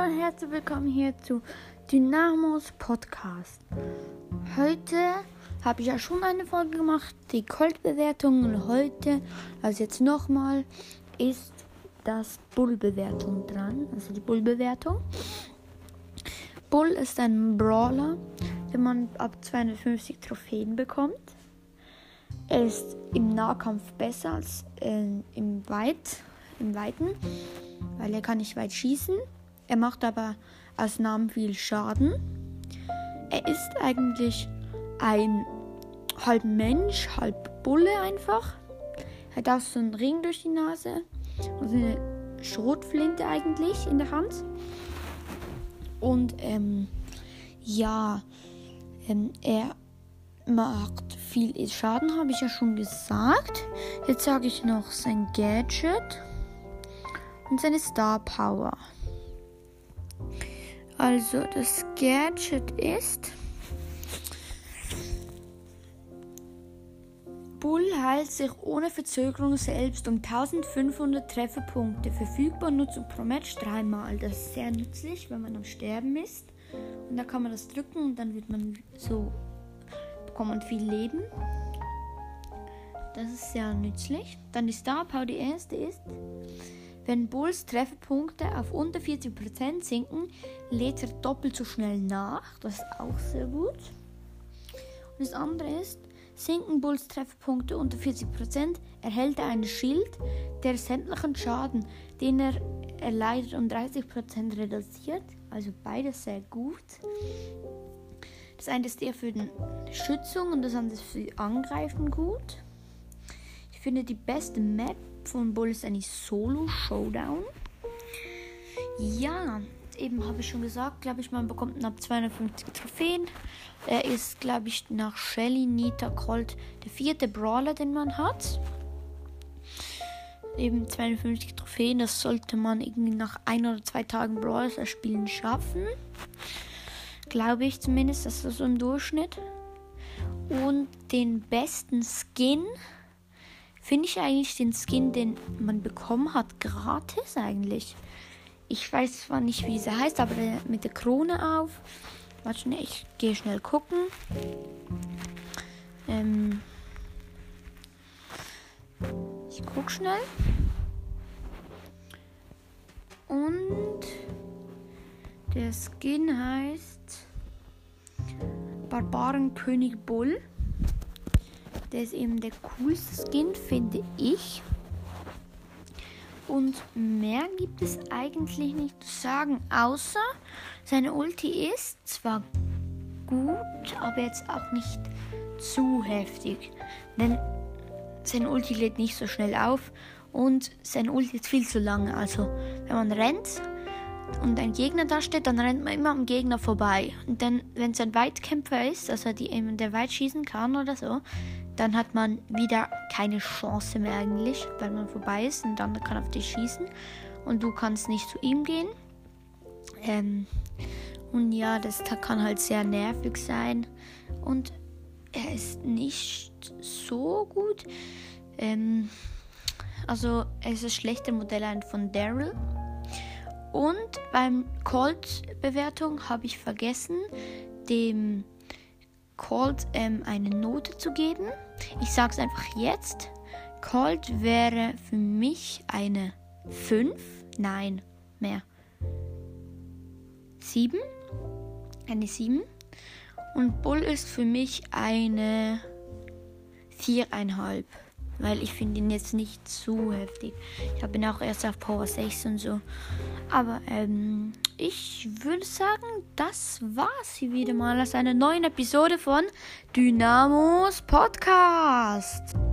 Hallo und herzlich willkommen hier zu Dynamos Podcast. Heute habe ich ja schon eine Folge gemacht, die Colt-Bewertung. Und heute, also jetzt nochmal, ist das Bull-Bewertung dran. Also die Bull-Bewertung. Bull ist ein Brawler, den man ab 250 Trophäen bekommt. Er ist im Nahkampf besser als äh, im, Weit, im Weiten, weil er kann nicht weit schießen. Er macht aber aus Namen viel Schaden. Er ist eigentlich ein halb Mensch, halb Bulle einfach. Er hat auch so einen Ring durch die Nase und eine Schrotflinte eigentlich in der Hand. Und ähm, ja, ähm, er macht viel Schaden, habe ich ja schon gesagt. Jetzt sage ich noch sein Gadget und seine Star Power. Also das Gadget ist Bull heilt sich ohne Verzögerung selbst um 1500 Trefferpunkte. Verfügbar Nutzung pro Match dreimal. Das ist sehr nützlich, wenn man am Sterben ist. Und da kann man das drücken und dann wird man so bekommt man viel Leben. Das ist sehr nützlich. Dann die Star Power, die erste ist, wenn Bulls Trefferpunkte auf unter 40% sinken, lädt er doppelt so schnell nach. Das ist auch sehr gut. Und das andere ist, sinken Bulls Trefferpunkte unter 40%, erhält er einen Schild, der sämtlichen Schaden, den er erleidet, um 30% reduziert. Also beides sehr gut. Das eine ist eher für die Schützung und das andere ist für Angreifen gut. Ich finde die beste Map von Bull ist eigentlich Solo Showdown. Ja, eben habe ich schon gesagt, glaube ich, man bekommt ab 250 Trophäen. Er ist, glaube ich, nach Shelly, Nita, Colt der vierte Brawler, den man hat. Eben 52 Trophäen, das sollte man irgendwie nach ein oder zwei Tagen Brawler spielen schaffen. Glaube ich zumindest, das ist so im Durchschnitt. Und den besten Skin finde ich eigentlich den Skin, den man bekommen hat, gratis eigentlich. Ich weiß zwar nicht, wie sie heißt, aber mit der Krone auf. Warte schnell, ich gehe schnell gucken. Ähm ich guck schnell. Und der Skin heißt Barbarenkönig Bull. Der ist eben der coolste Skin, finde ich. Und mehr gibt es eigentlich nicht zu sagen, außer seine Ulti ist zwar gut, aber jetzt auch nicht zu heftig. Denn sein Ulti lädt nicht so schnell auf und sein Ulti ist viel zu lange. Also wenn man rennt und ein Gegner da steht, dann rennt man immer am Gegner vorbei. Und dann, wenn es ein Weitkämpfer ist, also die, der weit schießen kann oder so, dann hat man wieder keine Chance mehr eigentlich, weil man vorbei ist und dann kann auf dich schießen und du kannst nicht zu ihm gehen. Ähm, und ja, das kann halt sehr nervig sein und er ist nicht so gut. Ähm, also er ist das schlechte Modell von Daryl. Und beim Colt-Bewertung habe ich vergessen, dem Colt ähm, eine Note zu geben. Ich sage es einfach jetzt. Colt wäre für mich eine 5. Nein, mehr. 7. Eine 7. Und Bull ist für mich eine 4,5. Weil ich finde ihn jetzt nicht zu heftig. Ich habe ihn auch erst auf Power 6 und so. Aber ähm, ich würde sagen, das war's hier wieder mal aus einer neuen Episode von Dynamos Podcast.